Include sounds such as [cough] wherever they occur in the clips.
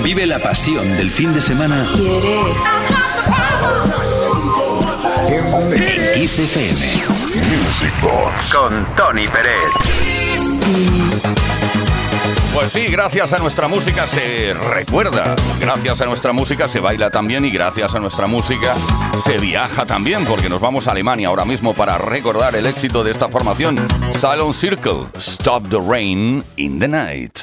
Vive la pasión del fin de semana. ¿Quieres? En Kiss FM. Music Box. Con Tony Pérez. Pues sí, gracias a nuestra música se recuerda, gracias a nuestra música se baila también y gracias a nuestra música se viaja también, porque nos vamos a Alemania ahora mismo para recordar el éxito de esta formación, Silent Circle, Stop the Rain in the Night.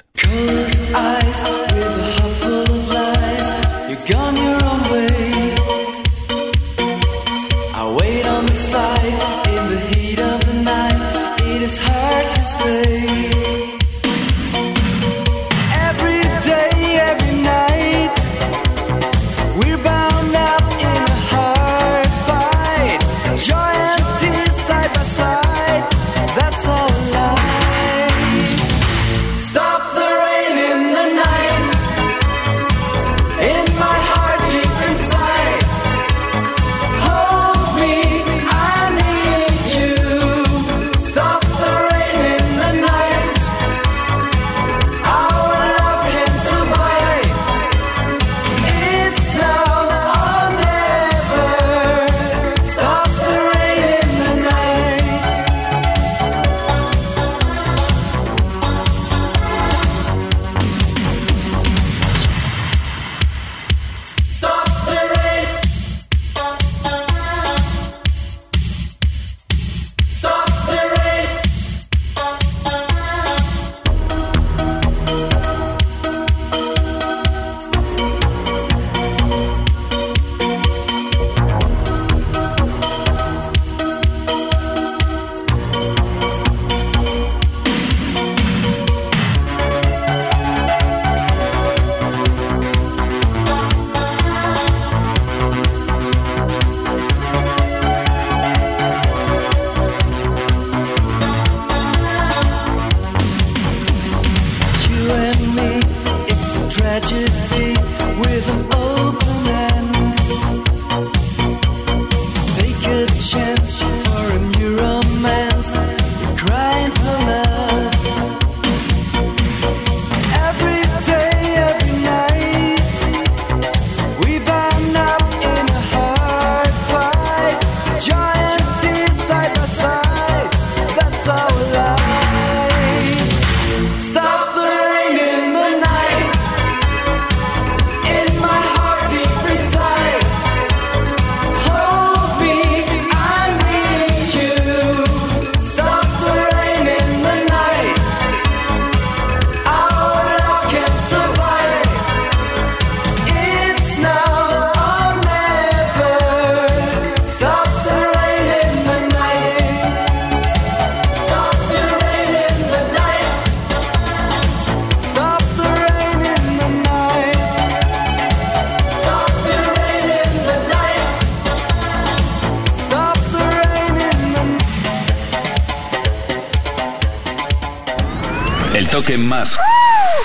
Más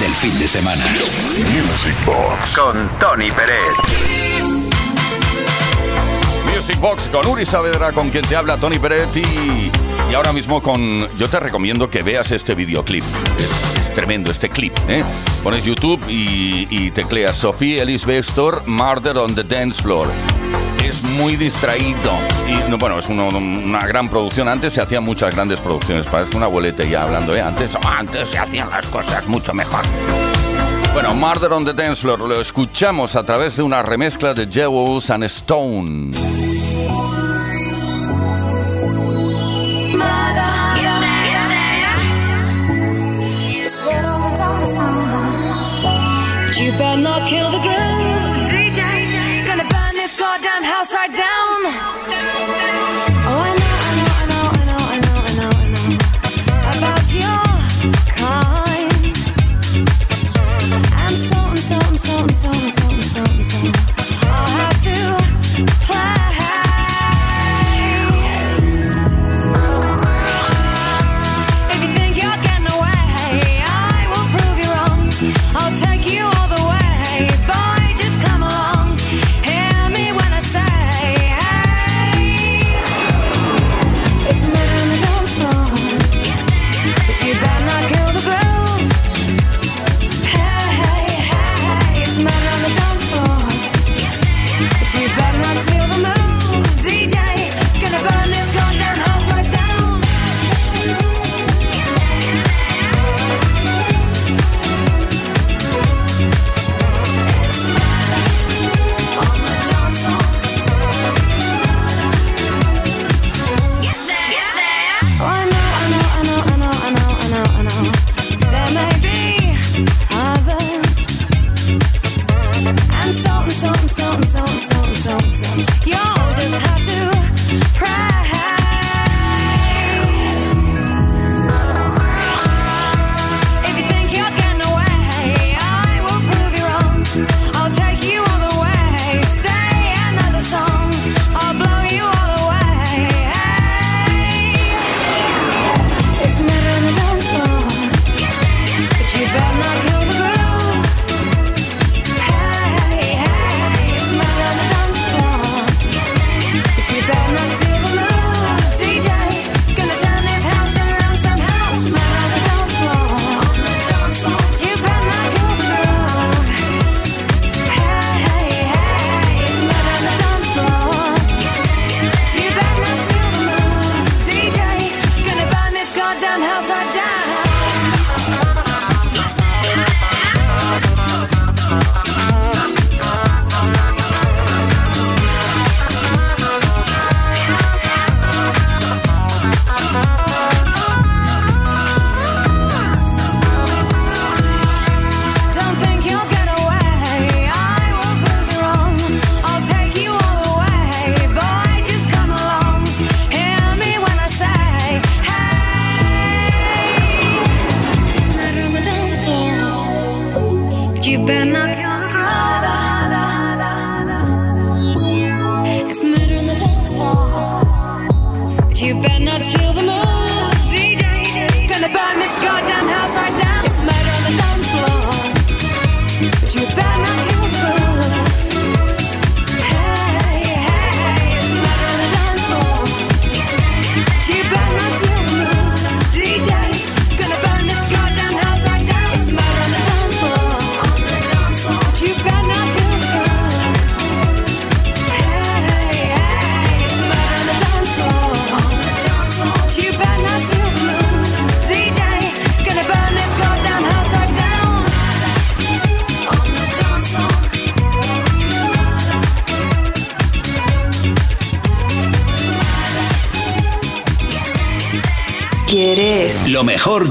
del fin de semana. Music Box. Con Tony Pérez. Music Box con Uri Saavedra, con quien te habla Tony Pérez y, y ahora mismo con... Yo te recomiendo que veas este videoclip. Es, es tremendo este clip, ¿eh? Pones YouTube y, y tecleas Sophie Ellis Bextor, Murder on the Dance Floor es muy distraído. Y bueno, es una, gran producción. Antes se hacían muchas grandes producciones. Parece una abuelete ya hablando, ¿eh? Antes, antes se hacían las cosas mucho mejor. Bueno, Murder on the Dance Floor lo escuchamos a través de una remezcla de Jewels and Stone. You better not kill the groove, upside down.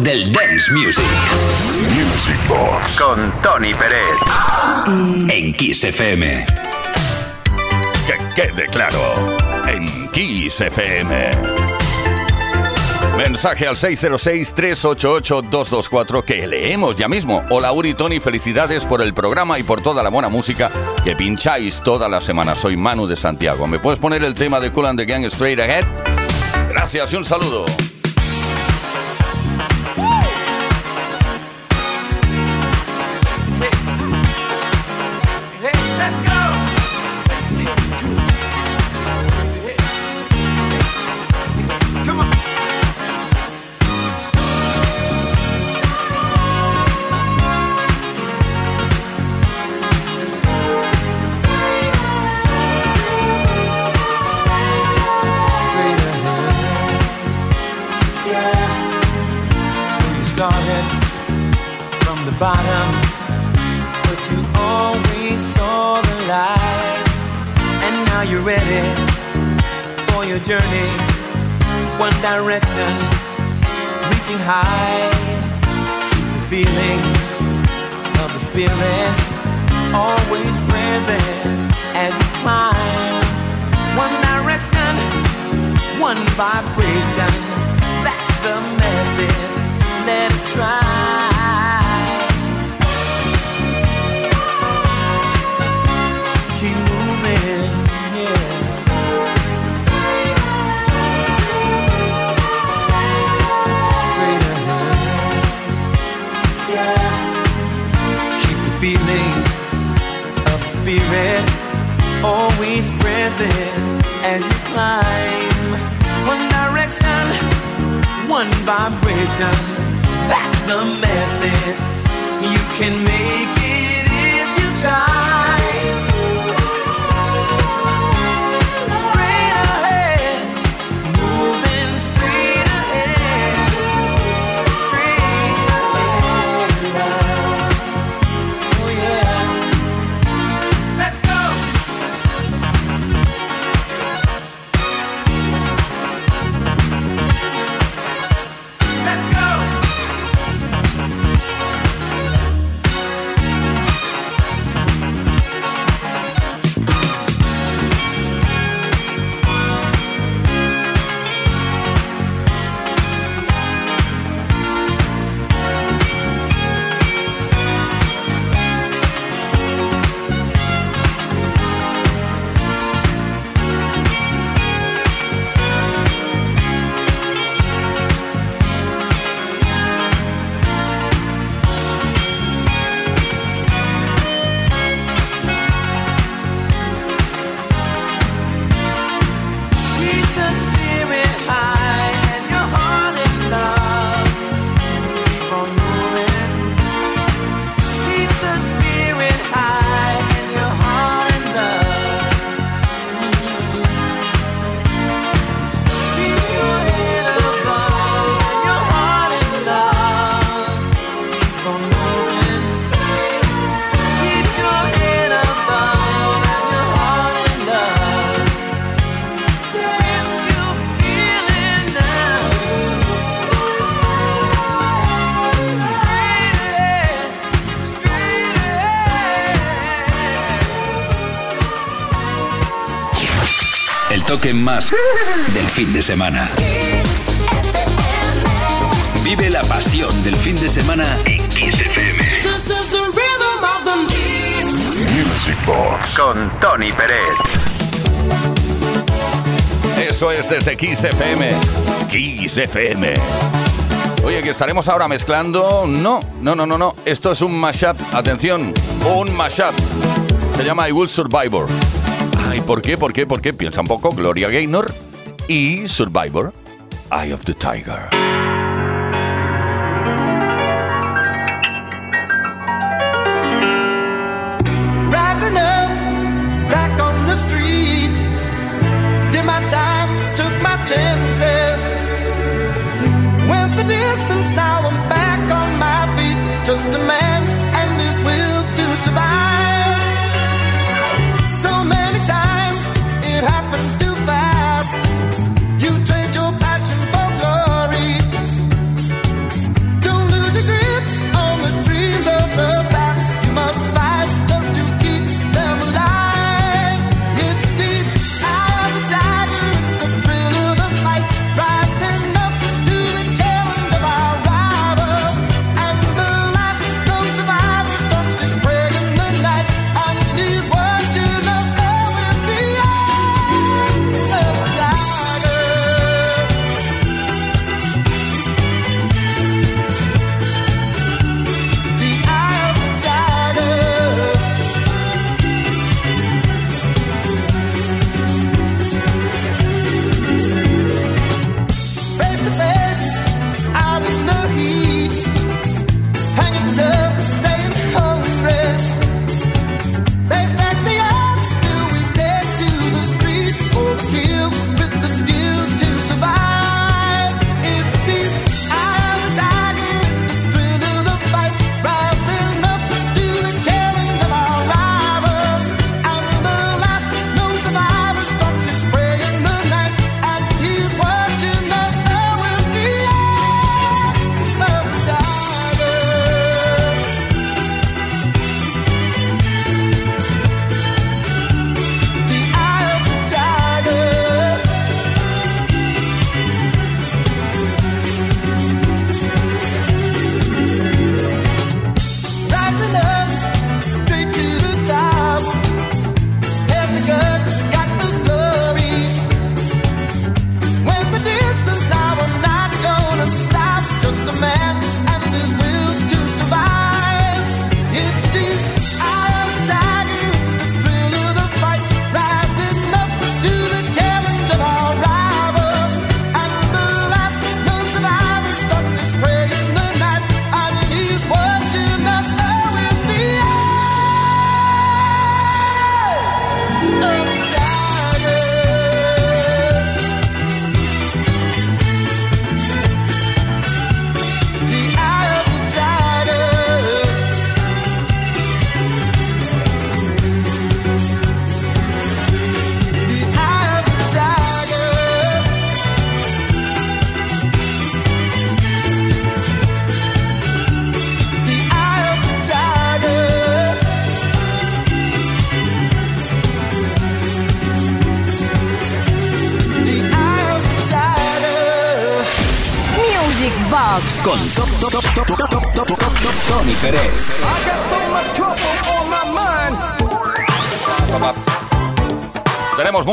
del Dance Music. Music Box. Con Tony Pérez. Mm. En Kiss FM. Que quede claro. En Kiss FM. Mensaje al 606-388-224 que leemos ya mismo. Hola Uri Tony, felicidades por el programa y por toda la buena música que pincháis toda la semana. Soy Manu de Santiago. ¿Me puedes poner el tema de Cool and the Gang Straight Ahead? Gracias y un saludo. The message. You can make it. toque más del fin de semana. Vive la pasión del fin de semana en Kiss Music Box con Tony Pérez. Eso es desde Kiss FM. Kiss FM. Oye, que estaremos ahora mezclando. No, no, no, no, no. Esto es un mashup. Atención, un mashup. Se llama I Will Survivor. Ay, ¿por qué? ¿Por qué? ¿Por qué? Piensa un poco. Gloria Gaynor y Survivor. Eye of the Tiger. Rising up, back on the street. Did my time, took my chances. Went the distance, now I'm back on my feet. Just a man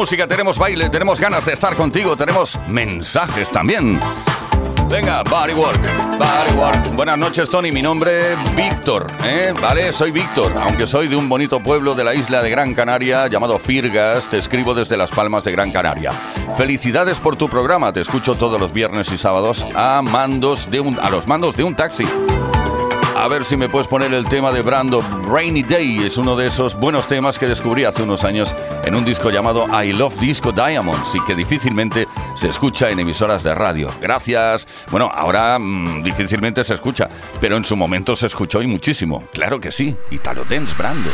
música, tenemos baile, tenemos ganas de estar contigo, tenemos mensajes también. Venga, Bodywork, Bodywork. Buenas noches, Tony. Mi nombre es Víctor, ¿eh? Vale, soy Víctor. Aunque soy de un bonito pueblo de la isla de Gran Canaria llamado Firgas, te escribo desde Las Palmas de Gran Canaria. Felicidades por tu programa. Te escucho todos los viernes y sábados a mandos de un, a los mandos de un taxi. A ver si me puedes poner el tema de Brando. Rainy Day es uno de esos buenos temas que descubrí hace unos años en un disco llamado I Love Disco Diamonds y que difícilmente se escucha en emisoras de radio. Gracias. Bueno, ahora mm, difícilmente se escucha, pero en su momento se escuchó y muchísimo. Claro que sí. Italo Dance Brando.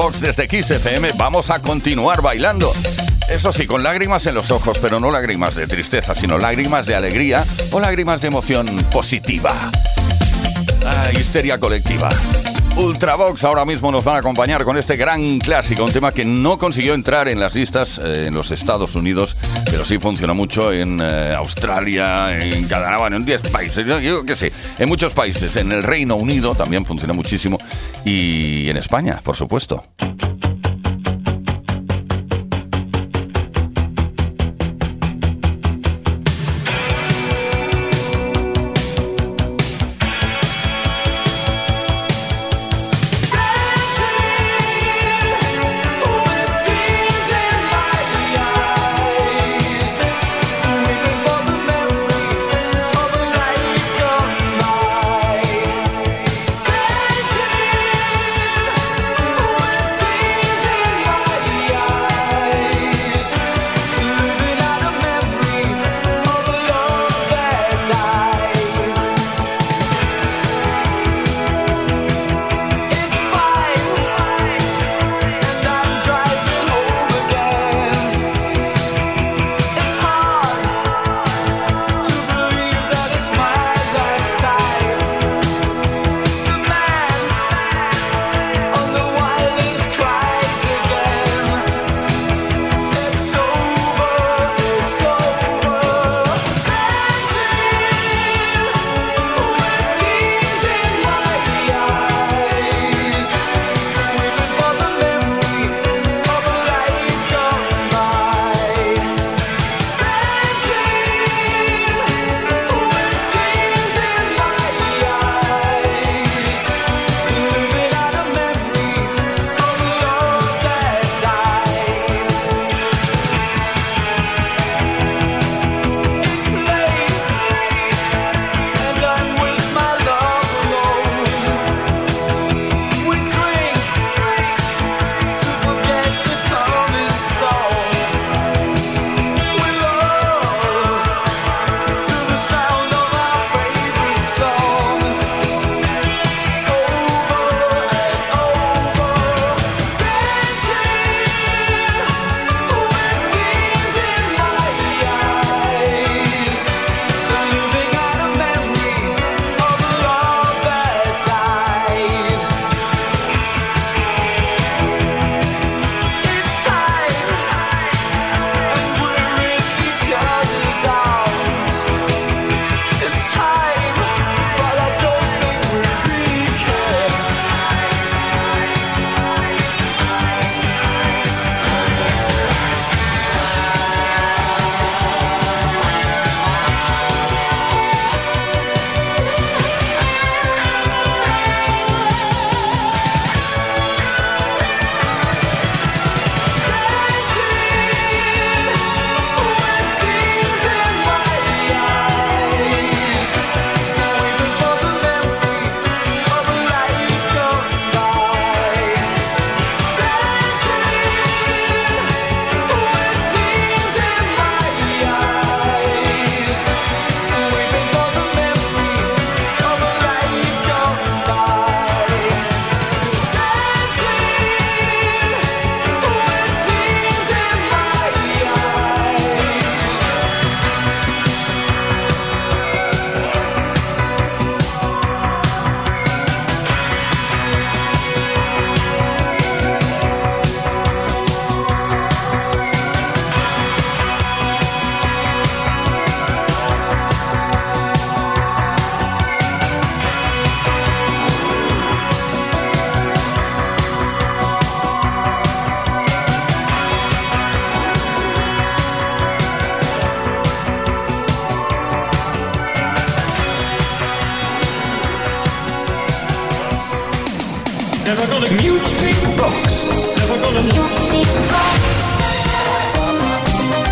Box desde Kiss FM. Vamos a continuar bailando. Eso sí, con lágrimas en los ojos, pero no lágrimas de tristeza, sino lágrimas de alegría o lágrimas de emoción positiva. Ah, histeria colectiva. Ultravox ahora mismo nos van a acompañar con este gran clásico, un tema que no consiguió entrar en las listas eh, en los Estados Unidos, pero sí funcionó mucho en eh, Australia, en Canadá, bueno, en 10 países, yo, yo qué sé, en muchos países, en el Reino Unido también funcionó muchísimo y en España, por supuesto.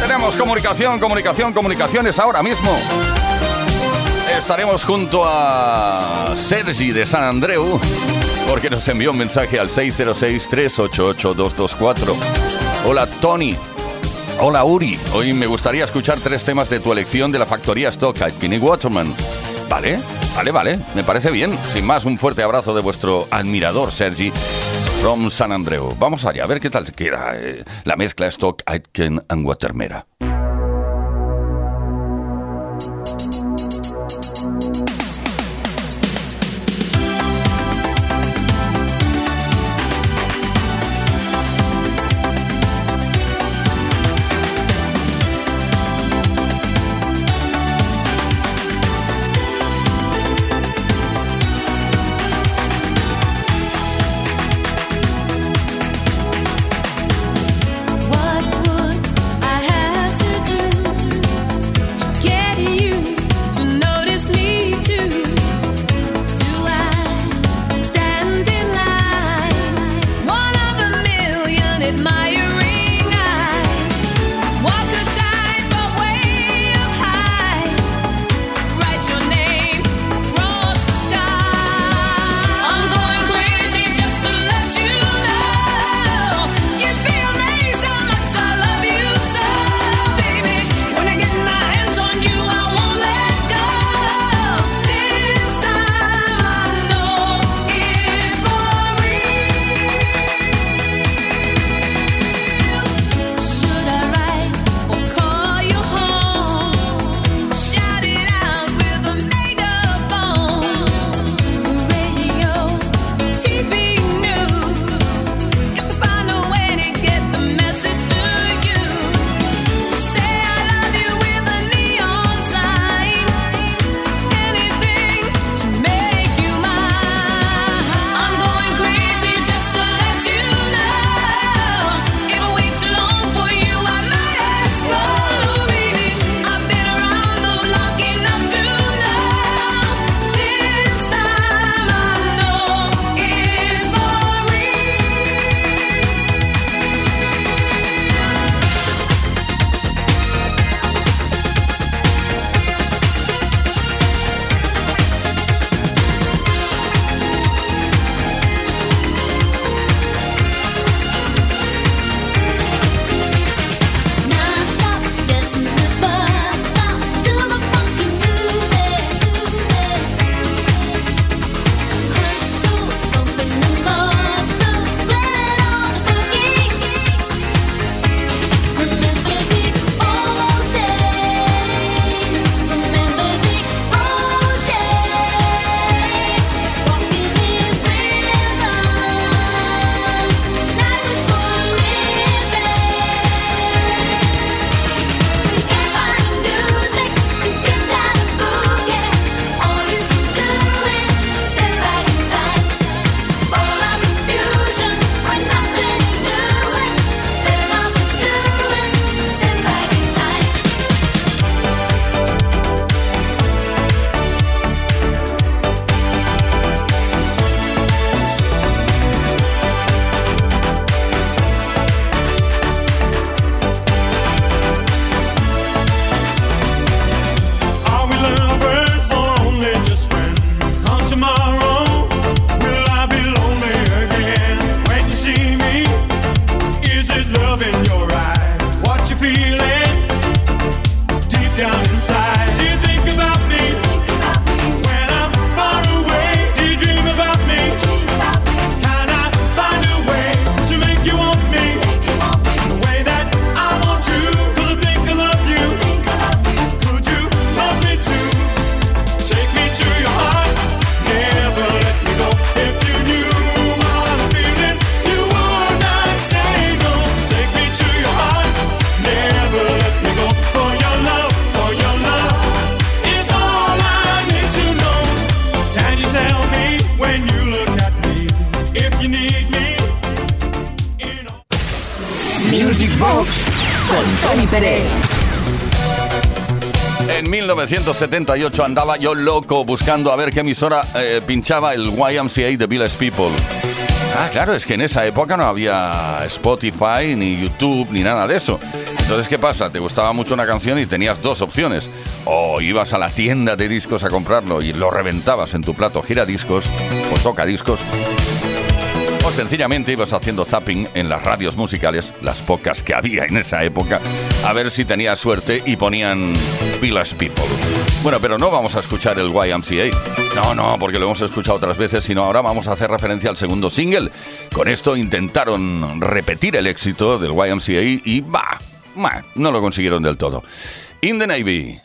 Tenemos comunicación, comunicación, comunicaciones ahora mismo. Estaremos junto a Sergi de San Andreu porque nos envió un mensaje al 606-388-224. Hola Tony. Hola Uri. Hoy me gustaría escuchar tres temas de tu elección de la factoría Stock, Alpine Waterman. ¿Vale? Vale, vale, me parece bien. Sin más, un fuerte abrazo de vuestro admirador Sergi from San Andreu. Vamos allá, a ver qué tal queda eh, la mezcla Stock, Aitken and Watermera. 78 andaba yo loco buscando a ver qué emisora eh, pinchaba el YMCA de Village People. Ah, claro, es que en esa época no había Spotify, ni YouTube, ni nada de eso. Entonces, ¿qué pasa? Te gustaba mucho una canción y tenías dos opciones. O ibas a la tienda de discos a comprarlo y lo reventabas en tu plato gira discos o toca discos sencillamente ibas haciendo zapping en las radios musicales, las pocas que había en esa época, a ver si tenía suerte y ponían Village People. Bueno, pero no vamos a escuchar el YMCA. No, no, porque lo hemos escuchado otras veces, sino ahora vamos a hacer referencia al segundo single. Con esto intentaron repetir el éxito del YMCA y bah, bah no lo consiguieron del todo. In the Navy.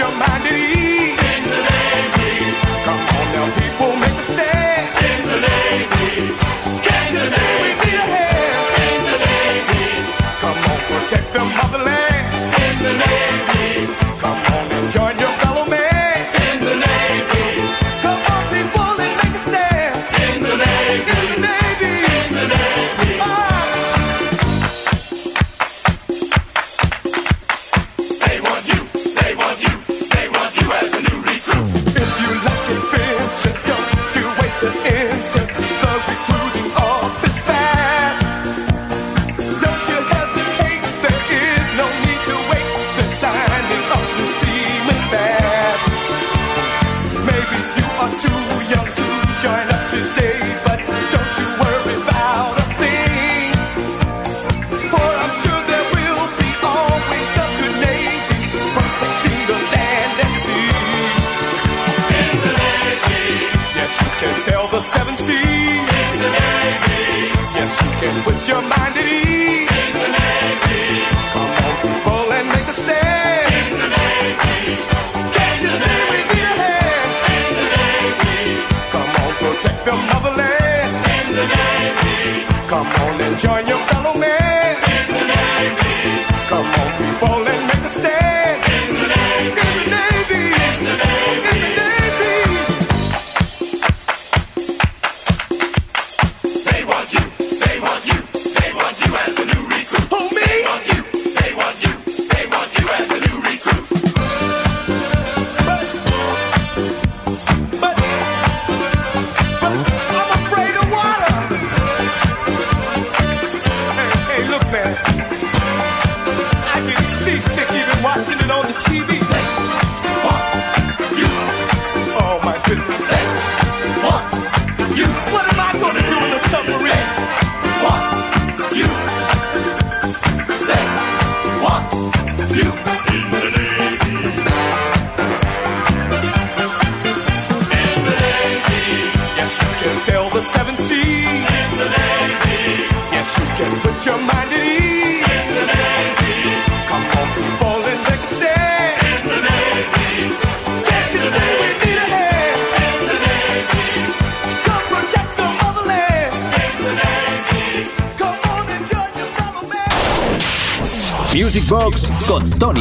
your mind at ease.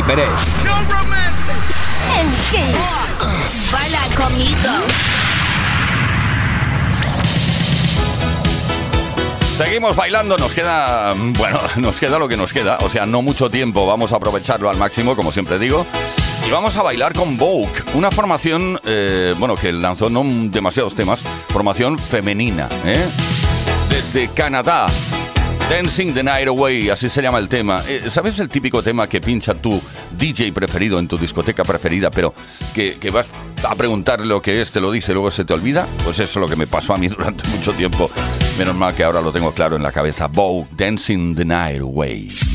No conmigo. Seguimos bailando, nos queda, mm, bueno, [laughs] nos queda lo que nos queda, o sea, no mucho tiempo, vamos a aprovecharlo al máximo, como siempre digo. Y vamos a bailar con Vogue, una formación, eh, bueno, que lanzó no demasiados temas, formación femenina, ¿eh? Desde Canadá, Dancing the Night Away, así se llama el tema. Eh, ¿Sabes el típico tema que pincha tú DJ preferido en tu discoteca preferida, pero que, que vas a preguntar lo que es, te lo dice y luego se te olvida, pues eso es lo que me pasó a mí [laughs] durante mucho tiempo. Menos mal que ahora lo tengo claro en la cabeza. Bow Dancing the Night Away.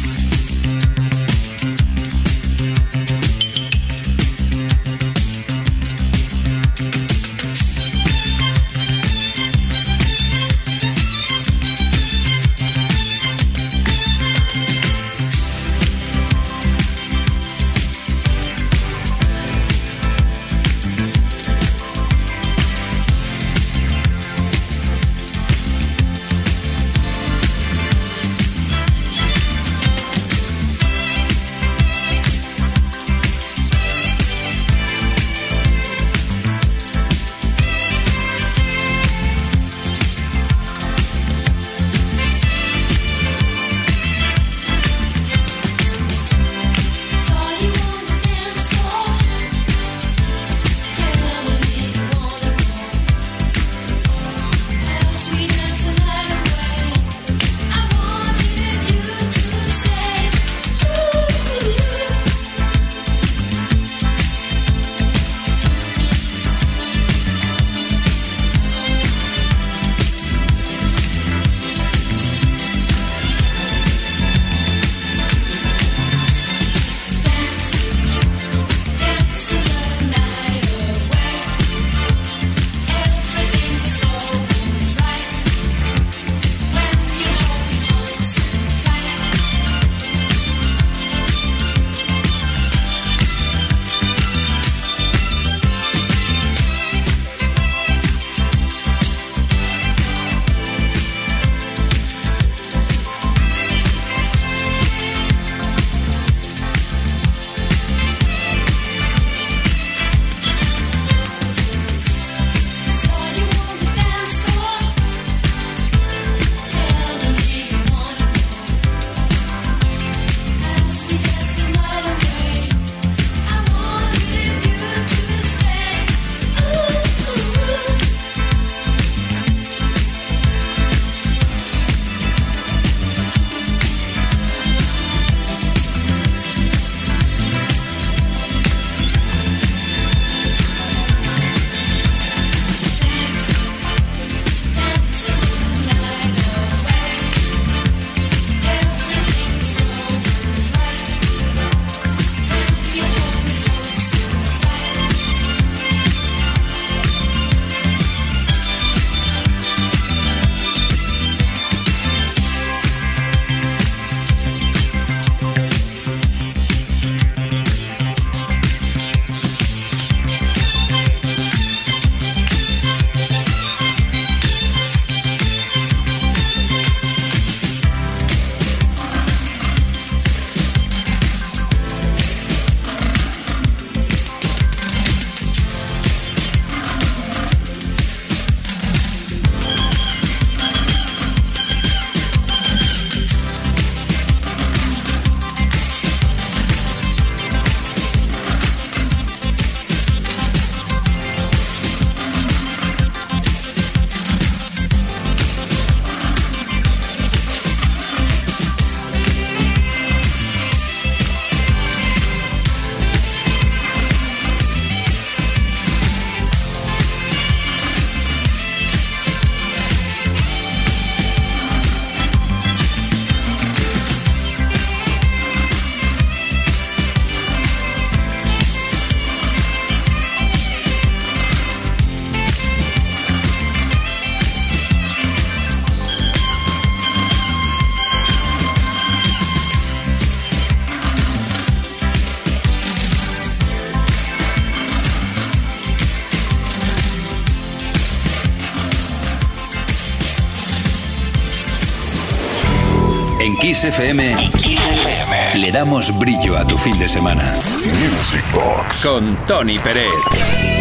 XFM le damos brillo a tu fin de semana. Music Box con Tony Peret.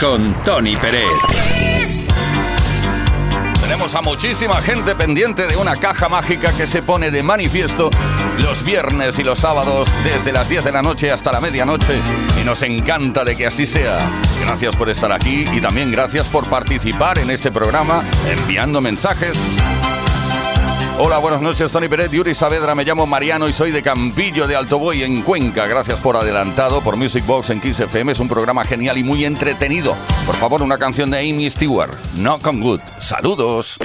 Con Tony Pérez. Tenemos a muchísima gente pendiente de una caja mágica que se pone de manifiesto los viernes y los sábados desde las 10 de la noche hasta la medianoche y nos encanta de que así sea. Gracias por estar aquí y también gracias por participar en este programa enviando mensajes Hola, buenas noches, Tony Pérez, Yuri Saavedra, me llamo Mariano y soy de Campillo de Altoboy, en Cuenca. Gracias por adelantado, por Music Box en 15 FM, es un programa genial y muy entretenido. Por favor, una canción de Amy Stewart, Knock on Good. Saludos.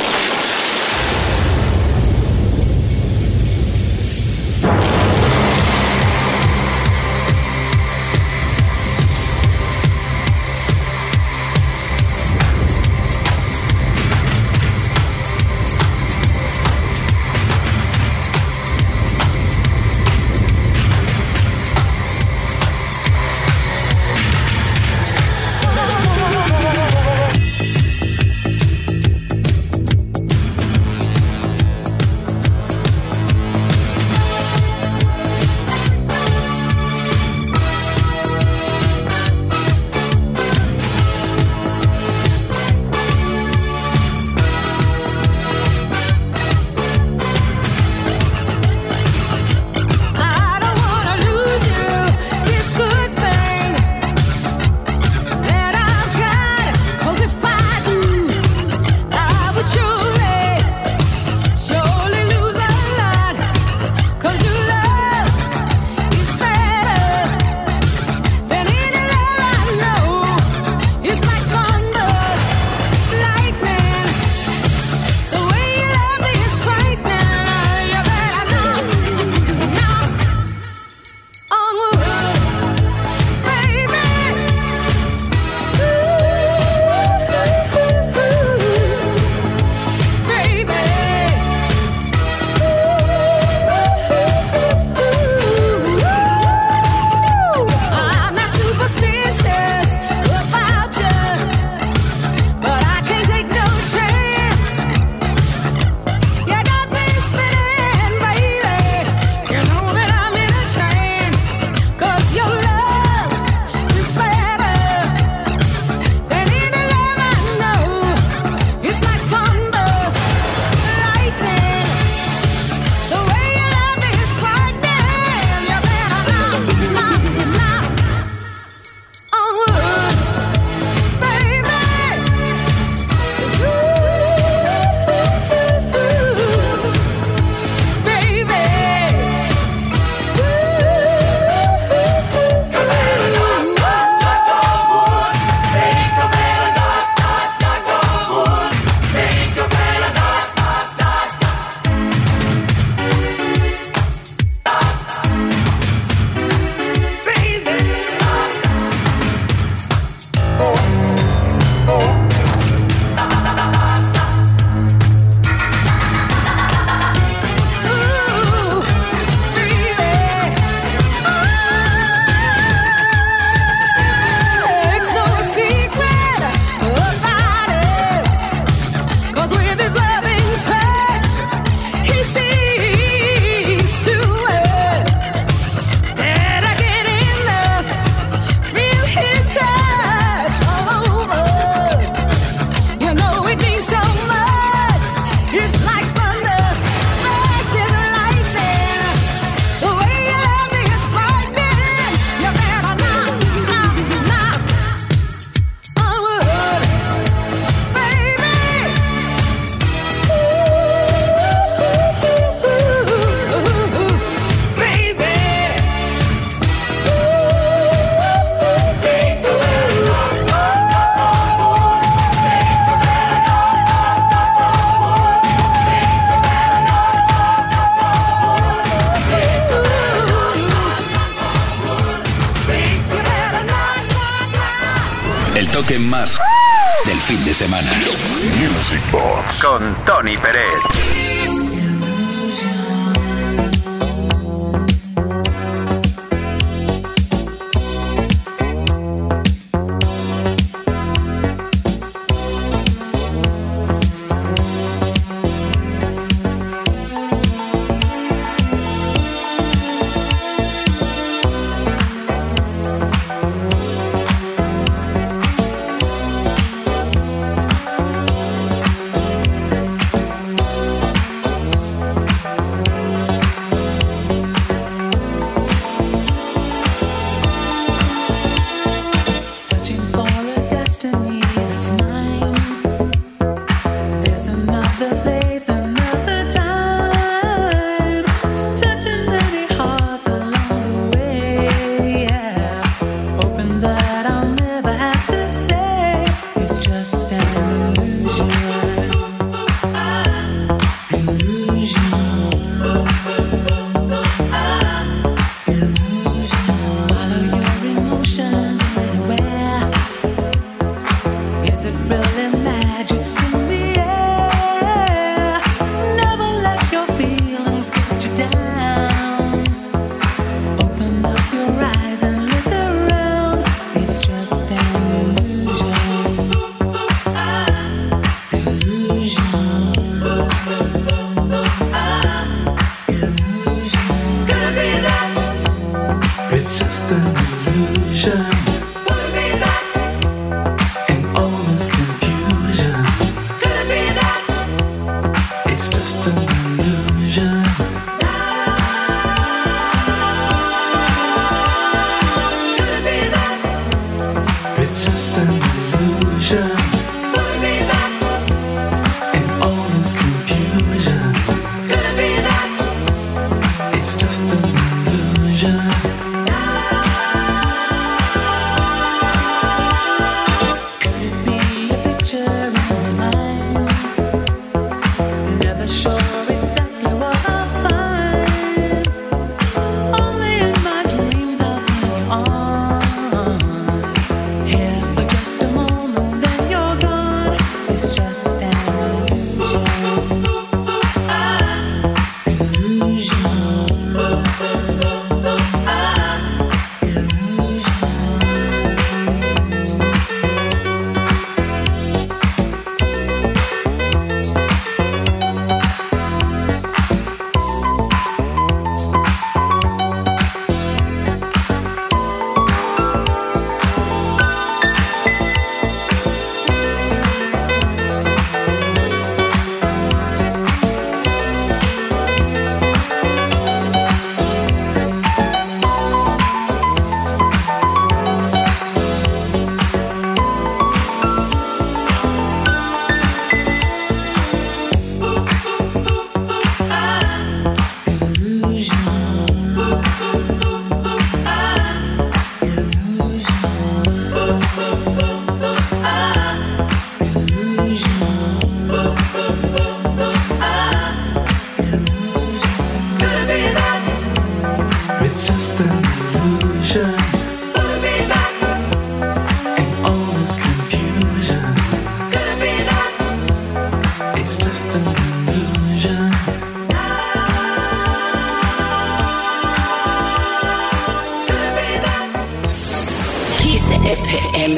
Kiss FM.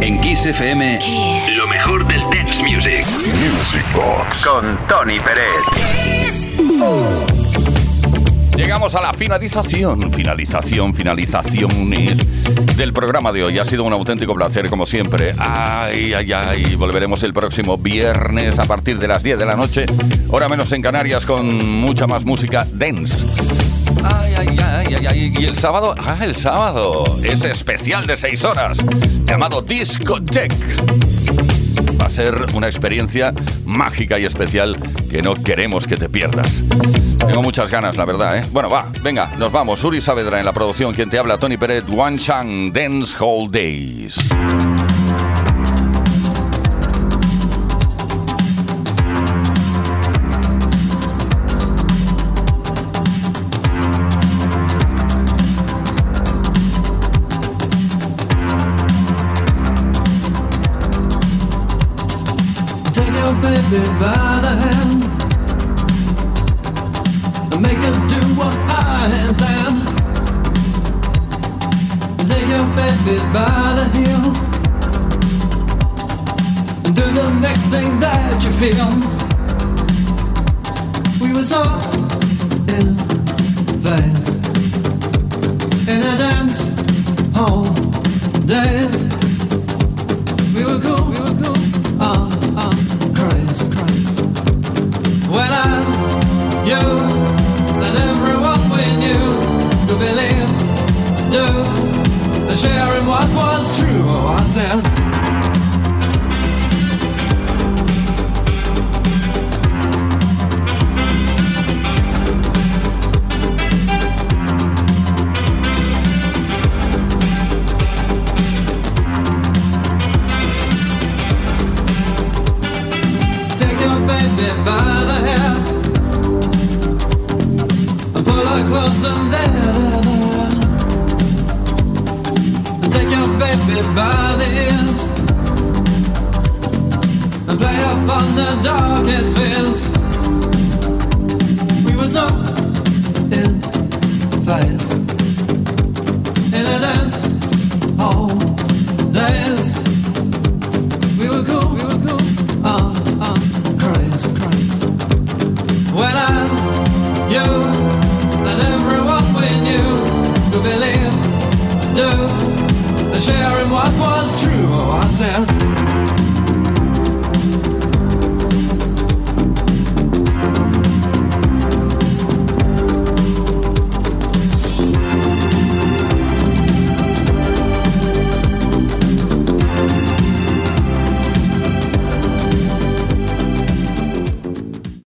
En Kiss FM, lo mejor del dance music. Music Box. Con Tony Pérez. Llegamos a la finalización, finalización, finalizaciones del programa de hoy. Ha sido un auténtico placer, como siempre. Ay, ay, ay. Volveremos el próximo viernes a partir de las 10 de la noche, hora menos en Canarias, con mucha más música dance. Ay, ay, ay, ay, ay. Y el sábado, ah, el sábado, es especial de 6 horas, llamado Discotech. A ser una experiencia mágica y especial que no queremos que te pierdas. Tengo muchas ganas, la verdad, ¿eh? Bueno, va, venga, nos vamos. Uri Saavedra en la producción, quien te habla, Tony Pérez, One Chang Dance Hall Days. it by the hand and make it do what I handstand. Take your baby by the heel and do the next thing that you feel. We were so in vans in a dance hall.